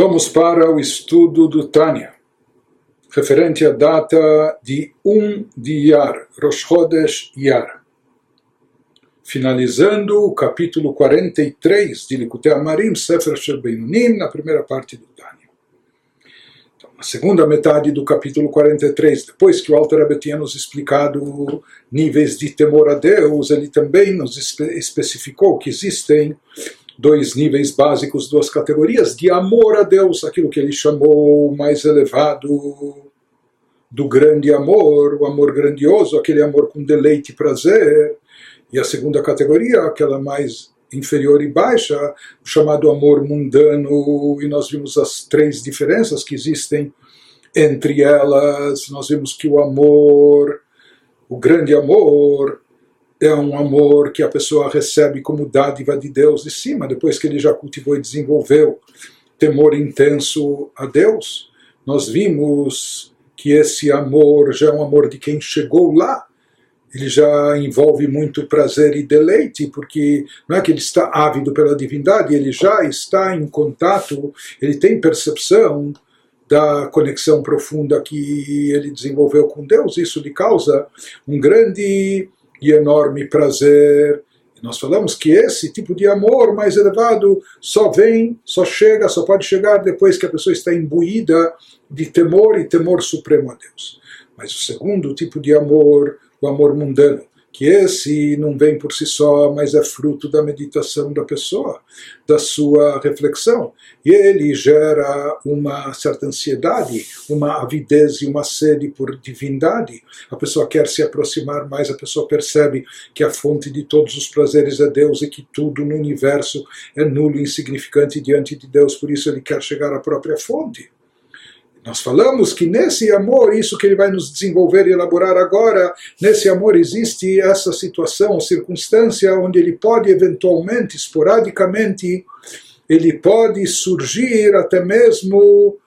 Vamos para o estudo do Tânia, referente à data de 1 de Yar, Rosh Chodesh Yar. Finalizando o capítulo 43 de Likutei Amarim, Sefer Shel Beinunim, na primeira parte do Tânia. Então, na segunda metade do capítulo 43, depois que o Alter Rebbe tinha nos explicado níveis de temor a Deus, ele também nos especificou que existem dois níveis básicos, duas categorias de amor a Deus, aquilo que ele chamou mais elevado do grande amor, o amor grandioso, aquele amor com deleite e prazer, e a segunda categoria, aquela mais inferior e baixa, o chamado amor mundano, e nós vimos as três diferenças que existem entre elas, nós vimos que o amor, o grande amor, é um amor que a pessoa recebe como dádiva de Deus de cima, depois que ele já cultivou e desenvolveu temor intenso a Deus. Nós vimos que esse amor já é um amor de quem chegou lá. Ele já envolve muito prazer e deleite, porque não é que ele está ávido pela divindade, ele já está em contato, ele tem percepção da conexão profunda que ele desenvolveu com Deus. Isso lhe causa um grande e enorme prazer. E nós falamos que esse tipo de amor mais elevado só vem, só chega, só pode chegar depois que a pessoa está imbuída de temor e temor supremo a Deus. Mas o segundo tipo de amor, o amor mundano, que esse não vem por si só, mas é fruto da meditação da pessoa, da sua reflexão. E ele gera uma certa ansiedade, uma avidez e uma sede por divindade. A pessoa quer se aproximar mais, a pessoa percebe que a fonte de todos os prazeres é Deus e que tudo no universo é nulo e insignificante diante de Deus, por isso ele quer chegar à própria fonte. Nós falamos que nesse amor, isso que ele vai nos desenvolver e elaborar agora, nesse amor existe essa situação, circunstância onde ele pode eventualmente, esporadicamente, ele pode surgir até mesmo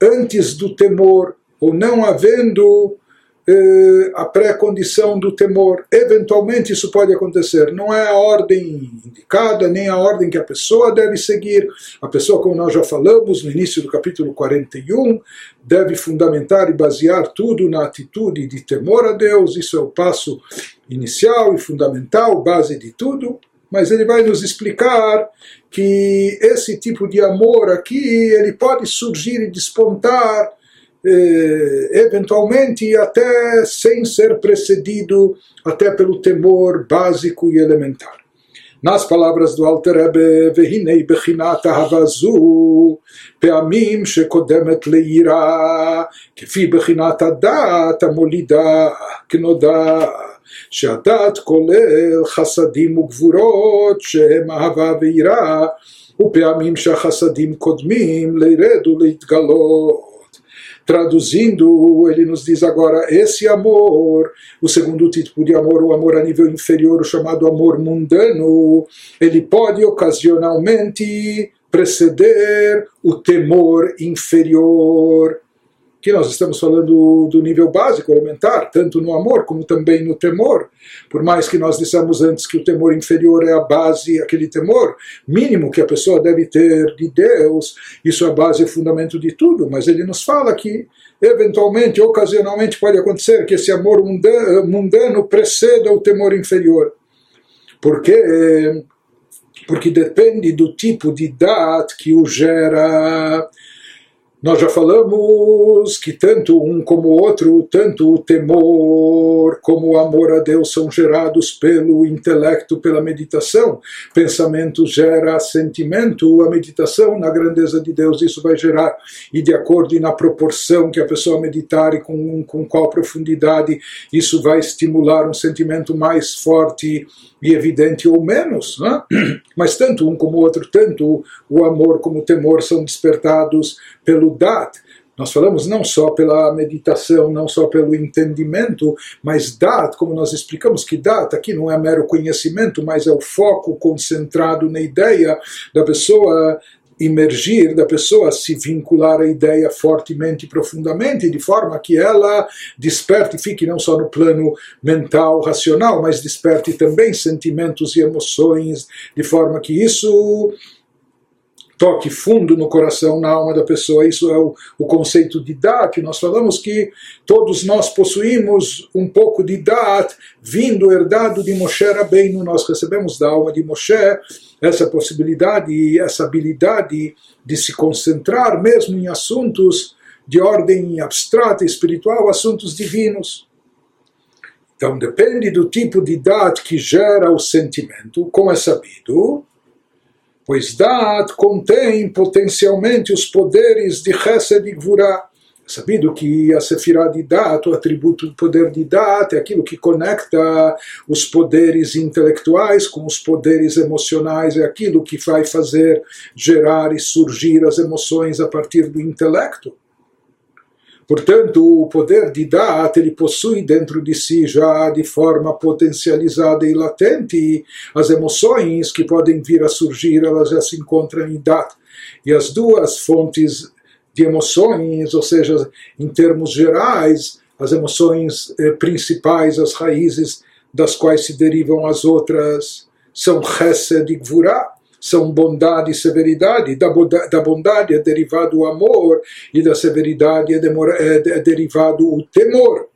antes do temor, ou não havendo eh, a pré-condição do temor. Eventualmente isso pode acontecer. Não é a ordem indicada, nem a ordem que a pessoa deve seguir. A pessoa, como nós já falamos no início do capítulo 41, deve fundamentar e basear tudo na atitude de temor a Deus. Isso é o passo inicial e fundamental, base de tudo. Mas ele vai nos explicar que esse tipo de amor aqui, ele pode surgir e despontar eventualmente até sem ser precedido até pelo temor básico e elementar. Nas palavras do Alter Rebbe, והנה בחינת אהבה זו, פעמים שקודמת ליראה, כפי בחינת הדעת המולידה כנודע, שהדעת כולל חסדים וגבורות שהם אהבה ויראה, ופעמים שהחסדים קודמים לירד ולהתגלות. Traduzindo, ele nos diz agora: esse amor, o segundo tipo de amor, o amor a nível inferior, o chamado amor mundano, ele pode ocasionalmente preceder o temor inferior que nós estamos falando do nível básico, elementar, tanto no amor como também no temor. Por mais que nós dissemos antes que o temor inferior é a base, aquele temor mínimo que a pessoa deve ter de Deus, isso é a base e fundamento de tudo, mas ele nos fala que eventualmente, ocasionalmente pode acontecer que esse amor mundano preceda o temor inferior. Porque porque depende do tipo de dat que o gera nós já falamos que tanto um como o outro, tanto o temor como o amor a Deus são gerados pelo intelecto, pela meditação. Pensamento gera sentimento, a meditação na grandeza de Deus isso vai gerar, e de acordo e na proporção que a pessoa meditar e com, com qual profundidade, isso vai estimular um sentimento mais forte e evidente ou menos, né? mas tanto um como o outro, tanto o amor como o temor são despertados pelo dat. Nós falamos não só pela meditação, não só pelo entendimento, mas dat, como nós explicamos que dat aqui não é mero conhecimento, mas é o foco concentrado na ideia da pessoa emergir da pessoa se vincular à ideia fortemente e profundamente, de forma que ela desperte, fique não só no plano mental, racional, mas desperte também sentimentos e emoções, de forma que isso toque fundo no coração, na alma da pessoa. Isso é o, o conceito de Dat. Nós falamos que todos nós possuímos um pouco de Dat, vindo, herdado de Moshe Rabbeinu. Nós recebemos da alma de Moshe essa possibilidade, essa habilidade de se concentrar mesmo em assuntos de ordem abstrata, espiritual, assuntos divinos. Então depende do tipo de Dat que gera o sentimento, como é sabido, pois Dat contém potencialmente os poderes de Chesed e. É sabido que a Sefirah de Dat, o atributo do poder de Dat, é aquilo que conecta os poderes intelectuais com os poderes emocionais, é aquilo que vai fazer gerar e surgir as emoções a partir do intelecto. Portanto, o poder de Dat ele possui dentro de si já de forma potencializada e latente as emoções que podem vir a surgir, elas já se encontram em Dat. E as duas fontes de emoções, ou seja, em termos gerais, as emoções eh, principais, as raízes das quais se derivam as outras, são Chesed e Gvurah são bondade e severidade. Da, da bondade é derivado o amor e da severidade é, é, é derivado o temor.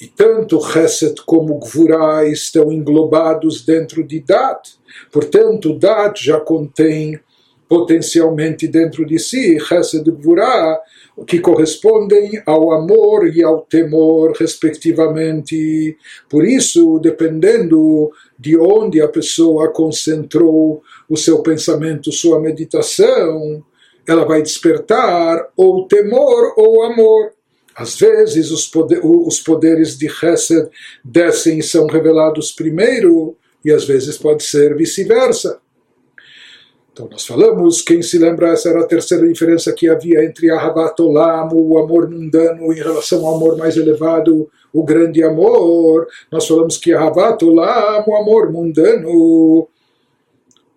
E tanto Chesed como Gvurah estão englobados dentro de Dat. Portanto, Dat já contém potencialmente dentro de si Chesed e Gvurah, que correspondem ao amor e ao temor, respectivamente. Por isso, dependendo de onde a pessoa concentrou o seu pensamento, sua meditação, ela vai despertar ou temor ou amor. Às vezes os, poder, os poderes de Chesed descem e são revelados primeiro, e às vezes pode ser vice-versa. Então nós falamos, quem se lembra, essa era a terceira diferença que havia entre Ahabat Olam, o amor mundano, em relação ao amor mais elevado, o grande amor. Nós falamos que Ahabat Olam, o amor mundano,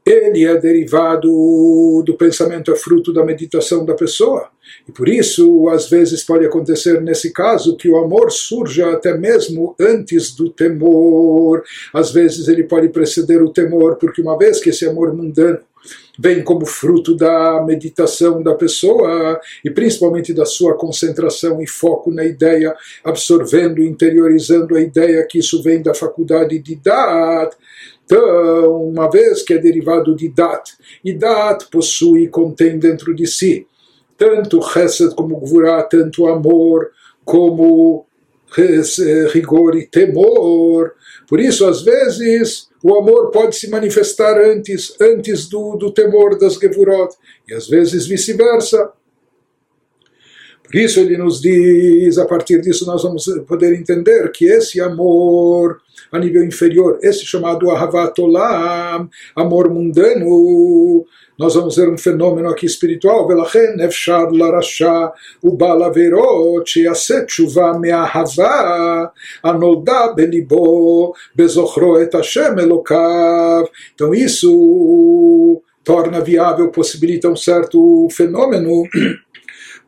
ele é derivado do pensamento, é fruto da meditação da pessoa. E por isso, às vezes pode acontecer nesse caso que o amor surja até mesmo antes do temor. Às vezes ele pode preceder o temor, porque uma vez que esse amor mundano vem como fruto da meditação da pessoa e principalmente da sua concentração e foco na ideia, absorvendo, interiorizando a ideia que isso vem da faculdade de Dat. Então, uma vez que é derivado de Dat, e Dat possui e contém dentro de si tanto Chesed como Gvurah, tanto amor como rigor e temor. Por isso, às vezes, o amor pode se manifestar antes, antes do, do temor das Gevurot, e às vezes vice-versa. Por isso ele nos diz, a partir disso nós vamos poder entender que esse amor a nível inferior, esse chamado Ahavatolam, amor mundano, nós vamos ver um fenômeno aqui espiritual, Velachen Nefshad Larashá, Ubalaverot, Yasechuva Meahavá, Anolda Belibo, Bezochro Et Hashem Elokav. Então isso torna viável, possibilita um certo fenômeno.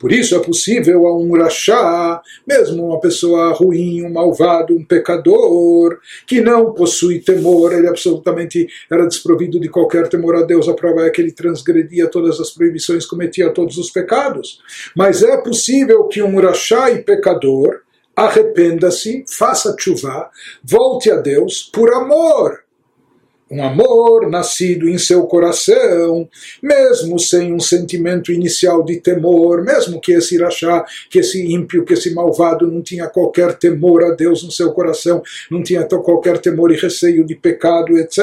Por isso é possível a um rachá, mesmo uma pessoa ruim, um malvado, um pecador, que não possui temor, ele absolutamente era desprovido de qualquer temor a Deus, a prova é que ele transgredia todas as proibições, cometia todos os pecados. Mas é possível que um rachá e pecador arrependa-se, faça chuva, volte a Deus por amor um amor nascido em seu coração, mesmo sem um sentimento inicial de temor, mesmo que esse irachá, que esse ímpio, que esse malvado não tinha qualquer temor a Deus no seu coração, não tinha qualquer temor e receio de pecado, etc.,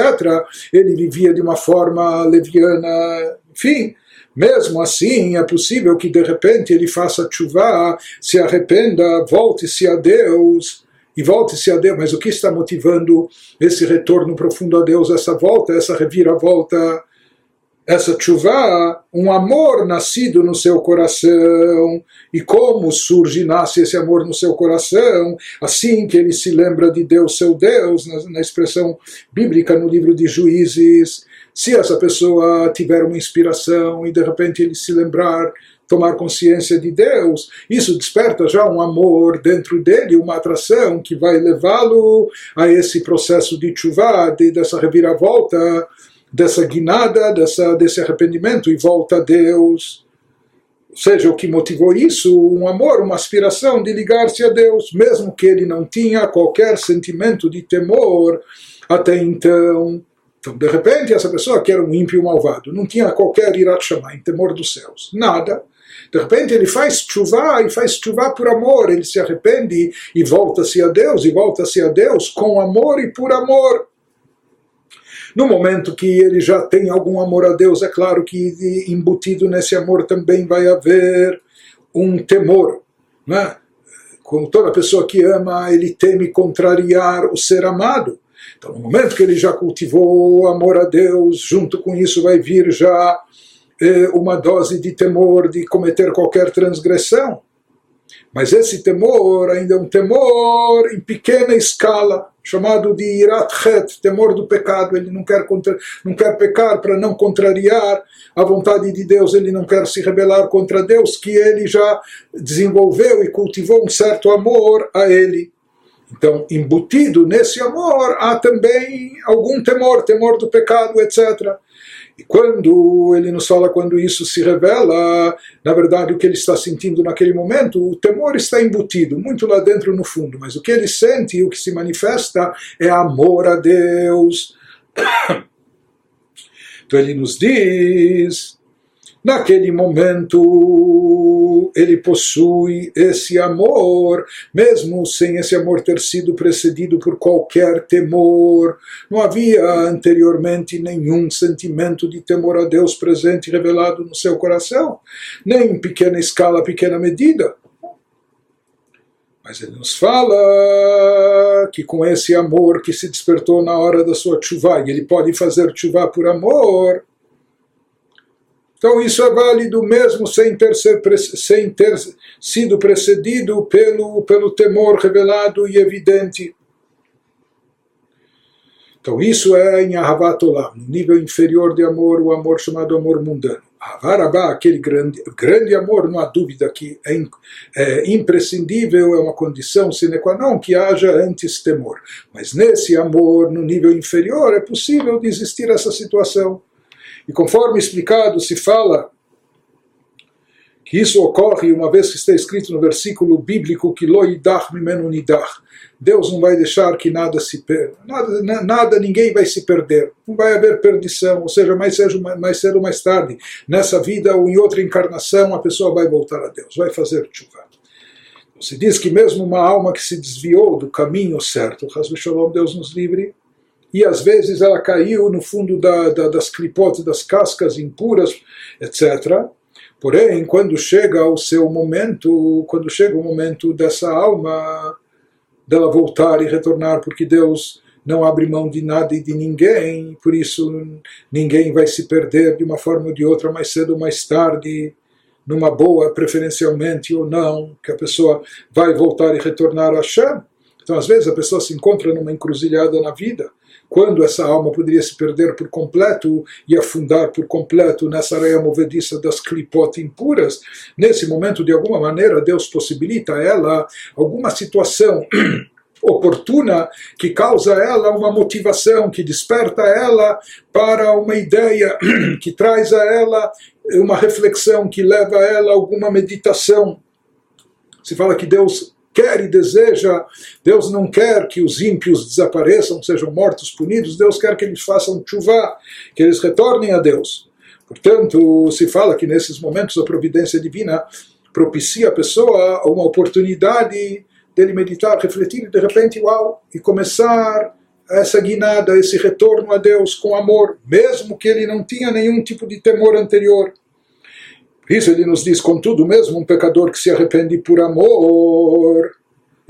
ele vivia de uma forma leviana, enfim. Mesmo assim, é possível que de repente ele faça chuva, se arrependa, volte-se a Deus e volte-se a Deus. Mas o que está motivando esse retorno profundo a Deus, essa volta, essa reviravolta, essa chuva, um amor nascido no seu coração. E como surge e nasce esse amor no seu coração? Assim que ele se lembra de Deus, seu Deus, na, na expressão bíblica no livro de Juízes. Se essa pessoa tiver uma inspiração e de repente ele se lembrar tomar consciência de Deus, isso desperta já um amor dentro dele, uma atração que vai levá-lo a esse processo de chuva, de, dessa reviravolta, dessa guinada, dessa, desse arrependimento e volta a Deus. Ou seja, o que motivou isso, um amor, uma aspiração de ligar-se a Deus, mesmo que ele não tinha qualquer sentimento de temor até então. Então, de repente, essa pessoa que era um ímpio malvado, não tinha qualquer irat chamar, em temor dos céus, nada. De repente ele faz chuva e faz chuva por amor, ele se arrepende e volta-se a Deus, e volta-se a Deus com amor e por amor. No momento que ele já tem algum amor a Deus, é claro que embutido nesse amor também vai haver um temor. Né? Como toda pessoa que ama, ele teme contrariar o ser amado. Então, no momento que ele já cultivou o amor a Deus, junto com isso vai vir já uma dose de temor de cometer qualquer transgressão. Mas esse temor ainda é um temor em pequena escala, chamado de irat chet, temor do pecado. Ele não quer, contra, não quer pecar para não contrariar a vontade de Deus, ele não quer se rebelar contra Deus, que ele já desenvolveu e cultivou um certo amor a ele. Então, embutido nesse amor, há também algum temor, temor do pecado, etc. E quando ele nos fala, quando isso se revela, na verdade o que ele está sentindo naquele momento, o temor está embutido, muito lá dentro no fundo, mas o que ele sente e o que se manifesta é amor a Deus. Então ele nos diz Naquele momento, ele possui esse amor, mesmo sem esse amor ter sido precedido por qualquer temor. Não havia anteriormente nenhum sentimento de temor a Deus presente revelado no seu coração, nem em pequena escala, pequena medida. Mas ele nos fala que com esse amor que se despertou na hora da sua chuva, e ele pode fazer chuva por amor, então isso é válido mesmo sem ter, sem ter sido precedido pelo, pelo temor revelado e evidente. Então isso é em Ahavat Olam, no nível inferior de amor, o amor chamado amor mundano. Avarabá, aquele grande, grande amor, não há dúvida que é, é imprescindível, é uma condição sine qua non que haja antes temor. Mas nesse amor, no nível inferior, é possível de existir essa situação. E conforme explicado, se fala que isso ocorre uma vez que está escrito no versículo bíblico que loidach mimenu nidach. Deus não vai deixar que nada se perda. Nada, nada, ninguém vai se perder. Não vai haver perdição. Ou seja, mais cedo, mais cedo ou mais tarde, nessa vida ou em outra encarnação, a pessoa vai voltar a Deus, vai fazer chuva. Se diz que mesmo uma alma que se desviou do caminho certo, Deus nos livre, e às vezes ela caiu no fundo da, da, das clipotes, das cascas impuras, etc. Porém, quando chega o seu momento, quando chega o momento dessa alma, dela voltar e retornar, porque Deus não abre mão de nada e de ninguém, por isso ninguém vai se perder de uma forma ou de outra, mais cedo ou mais tarde, numa boa, preferencialmente ou não, que a pessoa vai voltar e retornar a Hashem. Então, às vezes, a pessoa se encontra numa encruzilhada na vida, quando essa alma poderia se perder por completo e afundar por completo nessa areia movediça das clipot impuras, nesse momento, de alguma maneira, Deus possibilita a ela alguma situação oportuna que causa ela uma motivação, que desperta ela para uma ideia, que traz a ela uma reflexão, que leva a ela alguma meditação. Se fala que Deus quer e deseja, Deus não quer que os ímpios desapareçam, sejam mortos, punidos, Deus quer que eles façam chuva, que eles retornem a Deus. Portanto, se fala que nesses momentos a providência divina propicia a pessoa uma oportunidade dele meditar, refletir e de repente, uau, e começar essa guinada, esse retorno a Deus com amor, mesmo que ele não tinha nenhum tipo de temor anterior. Isso ele nos diz, contudo, mesmo um pecador que se arrepende por amor,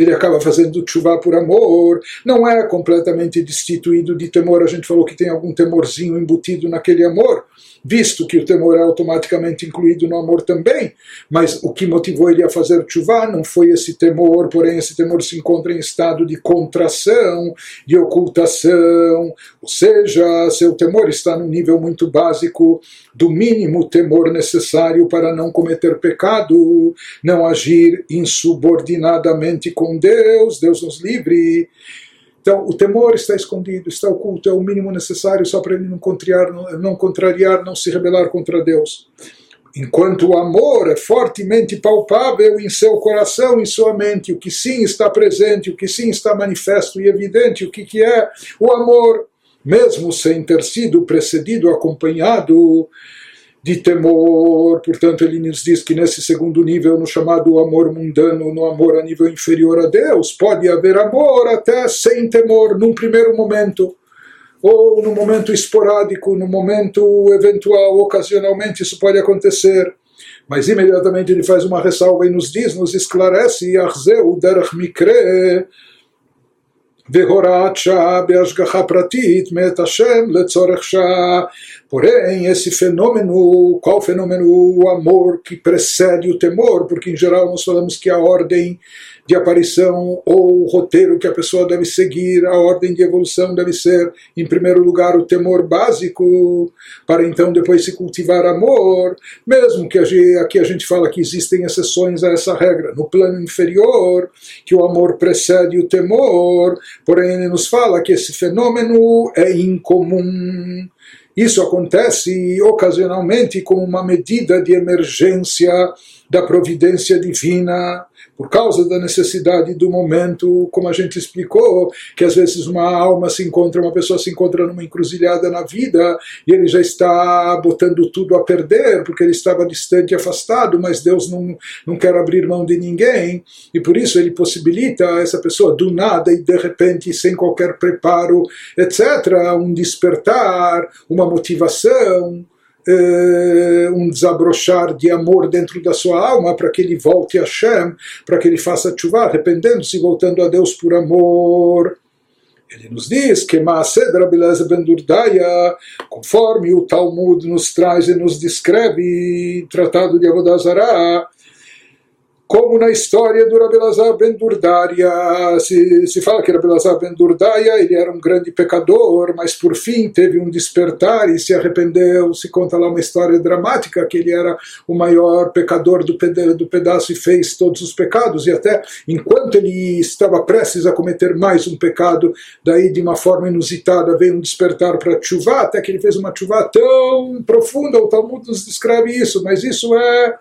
ele acaba fazendo chuva por amor, não é completamente destituído de temor. A gente falou que tem algum temorzinho embutido naquele amor, visto que o temor é automaticamente incluído no amor também, mas o que motivou ele a fazer chuva não foi esse temor, porém esse temor se encontra em estado de contração, de ocultação, ou seja, seu temor está num nível muito básico do mínimo temor necessário para não cometer pecado, não agir insubordinadamente com Deus, Deus nos livre. Então, o temor está escondido, está oculto, é o mínimo necessário só para ele não contrariar, não, não contrariar, não se rebelar contra Deus. Enquanto o amor é fortemente palpável em seu coração, em sua mente, o que sim está presente, o que sim está manifesto e evidente, o que, que é o amor, mesmo sem ter sido precedido, acompanhado de temor. Portanto, ele nos diz que nesse segundo nível, no chamado amor mundano, no amor a nível inferior a Deus, pode haver amor até sem temor, num primeiro momento. Ou no momento esporádico, no momento eventual, ocasionalmente isso pode acontecer. Mas imediatamente ele faz uma ressalva e nos diz, nos esclarece, Yahzeu derech mikre, Vehorat Shah Beashgaha Pratit Met Porém, esse fenômeno, qual fenômeno? O amor que precede o temor, porque em geral nós falamos que a ordem de aparição ou o roteiro que a pessoa deve seguir, a ordem de evolução deve ser, em primeiro lugar, o temor básico, para então depois se cultivar amor, mesmo que aqui a gente fala que existem exceções a essa regra, no plano inferior, que o amor precede o temor, porém ele nos fala que esse fenômeno é incomum. Isso acontece ocasionalmente como uma medida de emergência da providência divina por causa da necessidade do momento, como a gente explicou, que às vezes uma alma se encontra, uma pessoa se encontra numa encruzilhada na vida e ele já está botando tudo a perder, porque ele estava distante e afastado, mas Deus não, não quer abrir mão de ninguém, e por isso ele possibilita a essa pessoa do nada e de repente, sem qualquer preparo, etc., um despertar, uma motivação um desabrochar de amor dentro da sua alma para que ele volte a Hashem, para que ele faça chuva, arrependendo-se e voltando a Deus por amor. Ele nos diz que Maaseh Rabeleza Ben Durdaya, conforme o Talmud nos traz e nos descreve, tratado de Avodazará, como na história do Rabelazar ben Durdaria. Se, se fala que Rabelazar ben Durdaria ele era um grande pecador, mas por fim teve um despertar e se arrependeu. Se conta lá uma história dramática que ele era o maior pecador do, peda do pedaço e fez todos os pecados. E até enquanto ele estava prestes a cometer mais um pecado, daí de uma forma inusitada veio um despertar para chuva, até que ele fez uma chuva tão profunda. O Talmud nos descreve isso, mas isso é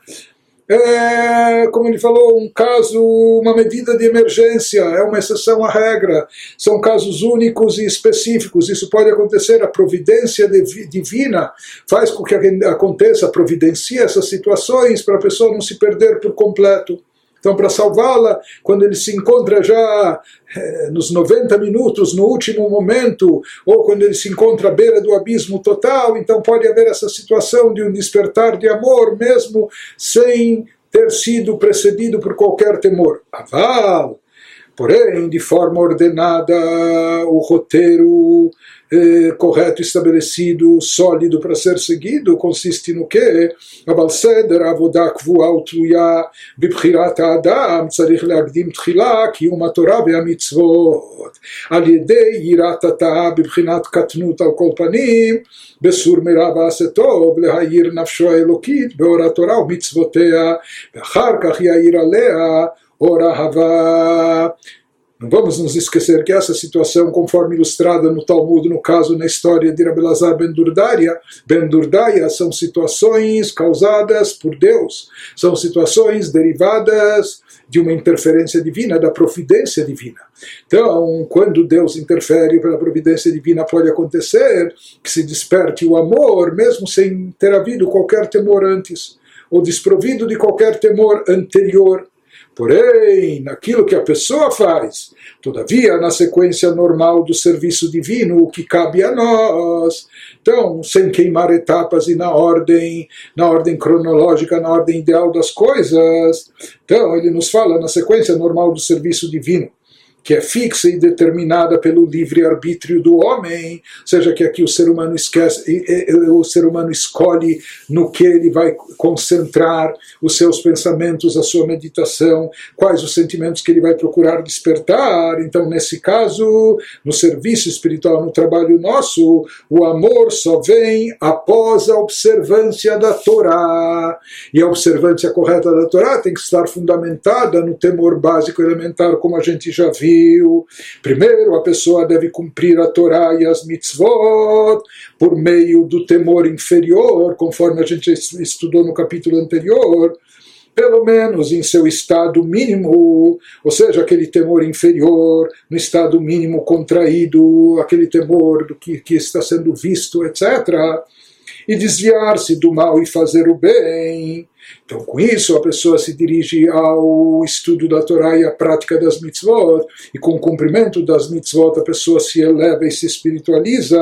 é, como ele falou, um caso, uma medida de emergência, é uma exceção à regra. São casos únicos e específicos. Isso pode acontecer. A providência divina faz com que aconteça, providencia essas situações para a pessoa não se perder por completo. Então, para salvá-la, quando ele se encontra já eh, nos 90 minutos, no último momento, ou quando ele se encontra à beira do abismo total, então pode haver essa situação de um despertar de amor, mesmo sem ter sido precedido por qualquer temor. Aval! Porém, de forma ordenada, o roteiro eh, correto, estabelecido, sólido para ser seguido, consiste no que? אבל סדר עבודה קבועה ותלויה בבחירת האדם צריך להקדים תחילה קיום התורה והמצוות על ידי יראת התא בבחינת קטנות על כל פנים בסור מרע ועשה טוב להאיר נפשו האלוקית באור התורה ומצוותיה ואחר כך יאיר עליה Orahava. Não vamos nos esquecer que essa situação, conforme ilustrada no Talmud, no caso, na história de Rabelazar ben Durdaria, ben Durdaia, são situações causadas por Deus, são situações derivadas de uma interferência divina, da providência divina. Então, quando Deus interfere pela providência divina, pode acontecer que se desperte o amor, mesmo sem ter havido qualquer temor antes, ou desprovido de qualquer temor anterior. Porém, naquilo que a pessoa faz, todavia, na sequência normal do serviço divino, o que cabe a nós. Então, sem queimar etapas e na ordem, na ordem cronológica, na ordem ideal das coisas. Então, ele nos fala na sequência normal do serviço divino que é fixa e determinada pelo livre-arbítrio do homem, seja que aqui o ser humano esquece, o ser humano escolhe no que ele vai concentrar os seus pensamentos, a sua meditação, quais os sentimentos que ele vai procurar despertar. Então, nesse caso, no serviço espiritual, no trabalho nosso, o amor só vem após a observância da Torá. E a observância correta da Torá tem que estar fundamentada no temor básico elementar, como a gente já viu Primeiro, a pessoa deve cumprir a Torá e as mitzvot por meio do temor inferior, conforme a gente estudou no capítulo anterior pelo menos em seu estado mínimo, ou seja, aquele temor inferior, no estado mínimo contraído, aquele temor do que, que está sendo visto, etc. E desviar-se do mal e fazer o bem. Então, com isso, a pessoa se dirige ao estudo da Torá e à prática das mitzvot, e com o cumprimento das mitzvot, a pessoa se eleva e se espiritualiza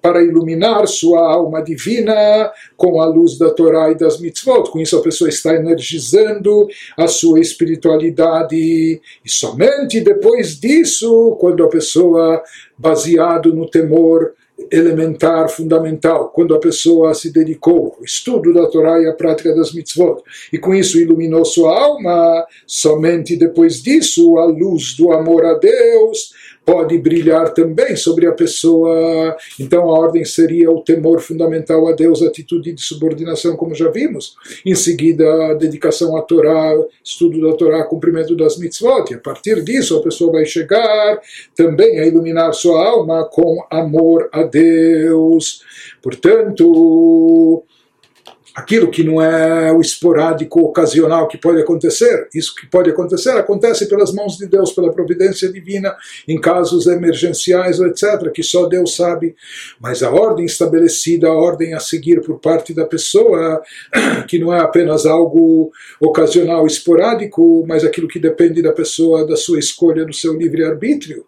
para iluminar sua alma divina com a luz da Torá e das mitzvot. Com isso, a pessoa está energizando a sua espiritualidade. E somente depois disso, quando a pessoa, baseado no temor, elementar, fundamental, quando a pessoa se dedicou ao estudo da Torá e à prática das mitzvot, e com isso iluminou sua alma, somente depois disso a luz do amor a Deus pode brilhar também sobre a pessoa. Então a ordem seria o temor fundamental a Deus, a atitude de subordinação, como já vimos. Em seguida, a dedicação à Torá, estudo da Torá, cumprimento das mitzvot. E a partir disso, a pessoa vai chegar também a iluminar sua alma com amor a Deus. Portanto, aquilo que não é o esporádico, ocasional que pode acontecer. Isso que pode acontecer acontece pelas mãos de Deus, pela providência divina, em casos emergenciais, etc., que só Deus sabe. Mas a ordem estabelecida, a ordem a seguir por parte da pessoa, que não é apenas algo ocasional, esporádico, mas aquilo que depende da pessoa, da sua escolha, do seu livre-arbítrio.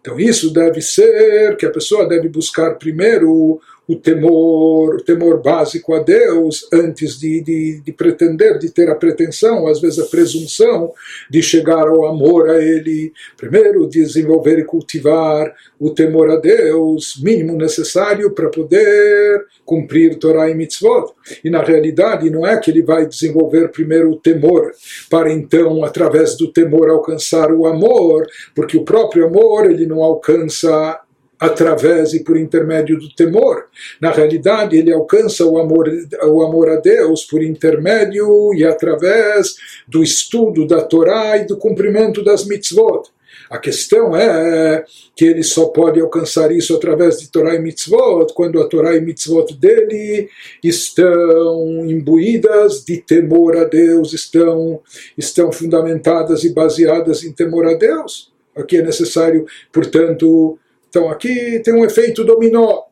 Então, isso deve ser que a pessoa deve buscar primeiro o temor, o temor básico a Deus antes de, de, de, pretender, de ter a pretensão, às vezes a presunção de chegar ao amor a Ele. Primeiro, desenvolver e cultivar o temor a Deus, mínimo necessário para poder cumprir Torah e Mitzvot. E na realidade, não é que ele vai desenvolver primeiro o temor, para então, através do temor, alcançar o amor, porque o próprio amor ele não alcança através e por intermédio do temor. Na realidade, ele alcança o amor, o amor a Deus por intermédio e através do estudo da Torá e do cumprimento das mitzvot. A questão é que ele só pode alcançar isso através de Torá e Mitzvot, quando a Torá e Mitzvot dele estão imbuídas de temor a Deus, estão, estão fundamentadas e baseadas em temor a Deus. Aqui é necessário, portanto, então aqui tem um efeito dominó,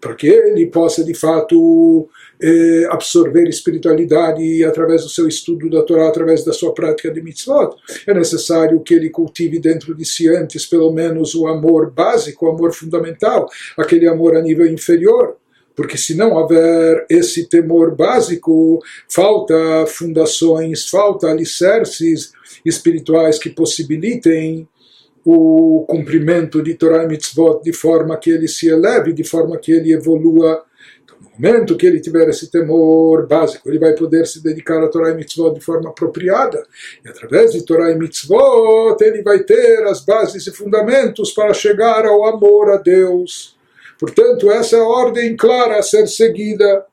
para que ele possa de fato eh, absorver espiritualidade através do seu estudo da Torá, através da sua prática de mitzvot. É necessário que ele cultive dentro de si antes, pelo menos, o amor básico, o amor fundamental, aquele amor a nível inferior porque se não houver esse temor básico, falta fundações, falta alicerces espirituais que possibilitem o cumprimento de Torah e Mitzvot de forma que ele se eleve, de forma que ele evolua. Então, no momento que ele tiver esse temor básico, ele vai poder se dedicar a Torah e Mitzvot de forma apropriada. E através de Torah e Mitzvot, ele vai ter as bases e fundamentos para chegar ao amor a Deus. Portanto, essa é a ordem clara a ser seguida.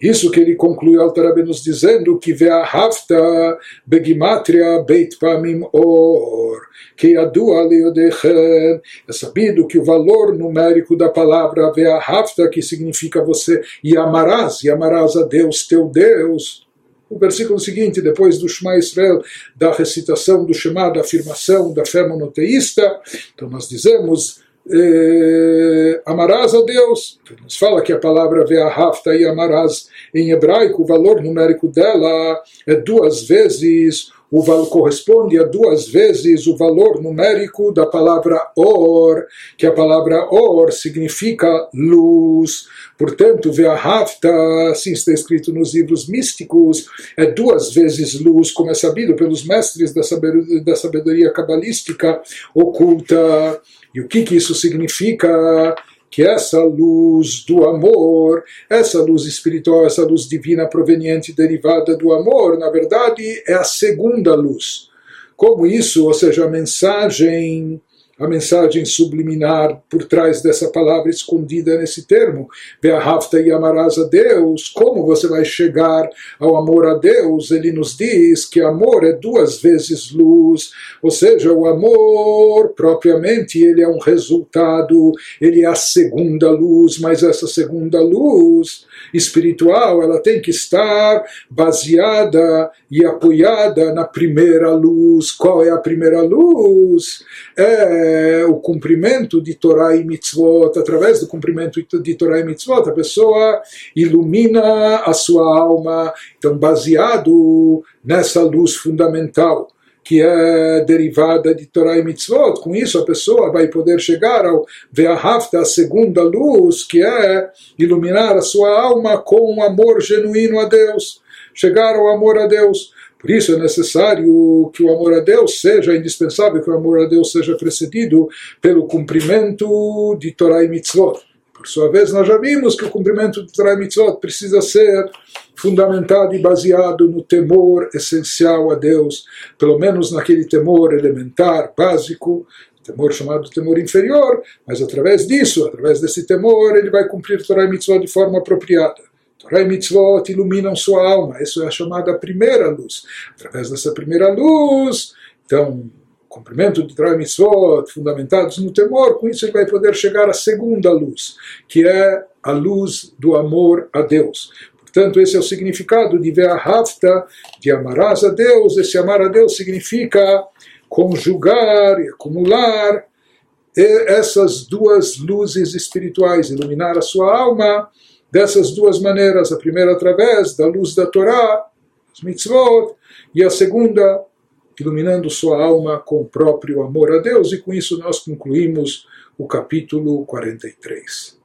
Isso que ele conclui Altarabe nos dizendo que hafta begimatria beit pamim or, que adua leodechen. É sabido que o valor numérico da palavra hafta, que significa você e amarás, e amarás a Deus teu Deus, o versículo seguinte, depois do Shema Israel, da recitação do Shema, da afirmação da fé monoteísta, então nós dizemos eh, amarás a Deus. Nos fala que a palavra ve'ahavta e amarás em hebraico, o valor numérico dela é duas vezes, o valor corresponde a duas vezes o valor numérico da palavra or, que a palavra or significa luz. Portanto, ve'ahavta, assim está escrito nos livros místicos, é duas vezes luz, como é sabido pelos mestres da sabedoria, da sabedoria cabalística oculta. E o que, que isso significa? Que essa luz do amor, essa luz espiritual, essa luz divina proveniente, derivada do amor, na verdade é a segunda luz. Como isso, ou seja, a mensagem a mensagem subliminar por trás dessa palavra escondida nesse termo. Ve'ahavta e amarás a Deus. Como você vai chegar ao amor a Deus? Ele nos diz que amor é duas vezes luz, ou seja, o amor propriamente ele é um resultado, ele é a segunda luz, mas essa segunda luz espiritual ela tem que estar baseada e apoiada na primeira luz. Qual é a primeira luz? É o cumprimento de Torá e Mitzvot. Através do cumprimento de Torá e Mitzvot, a pessoa ilumina a sua alma. Então, baseado nessa luz fundamental que é derivada de Torah e Mitzvot. Com isso, a pessoa vai poder chegar ao Ve'ahavta, a segunda luz, que é iluminar a sua alma com um amor genuíno a Deus. Chegar ao amor a Deus. Por isso é necessário que o amor a Deus seja indispensável, que o amor a Deus seja precedido pelo cumprimento de Torah e Mitzvot. Por sua vez, nós já vimos que o cumprimento de Torah e Mitzvot precisa ser fundamentado e baseado no temor essencial a Deus, pelo menos naquele temor elementar, básico, temor chamado temor inferior, mas através disso, através desse temor, ele vai cumprir Torah e Mitzvot de forma apropriada. Torah e Mitzvot iluminam sua alma, isso é a chamada primeira luz. Através dessa primeira luz, então, cumprimento de Torah Mitzvot, fundamentados no temor, com isso ele vai poder chegar à segunda luz, que é a luz do amor a Deus. Portanto, esse é o significado de Ve'ahavta, de amarás a Deus. Esse amar a Deus significa conjugar e acumular essas duas luzes espirituais, iluminar a sua alma dessas duas maneiras. A primeira através da luz da Torá, os mitzvot, e a segunda iluminando sua alma com o próprio amor a Deus, e com isso nós concluímos o capítulo 43.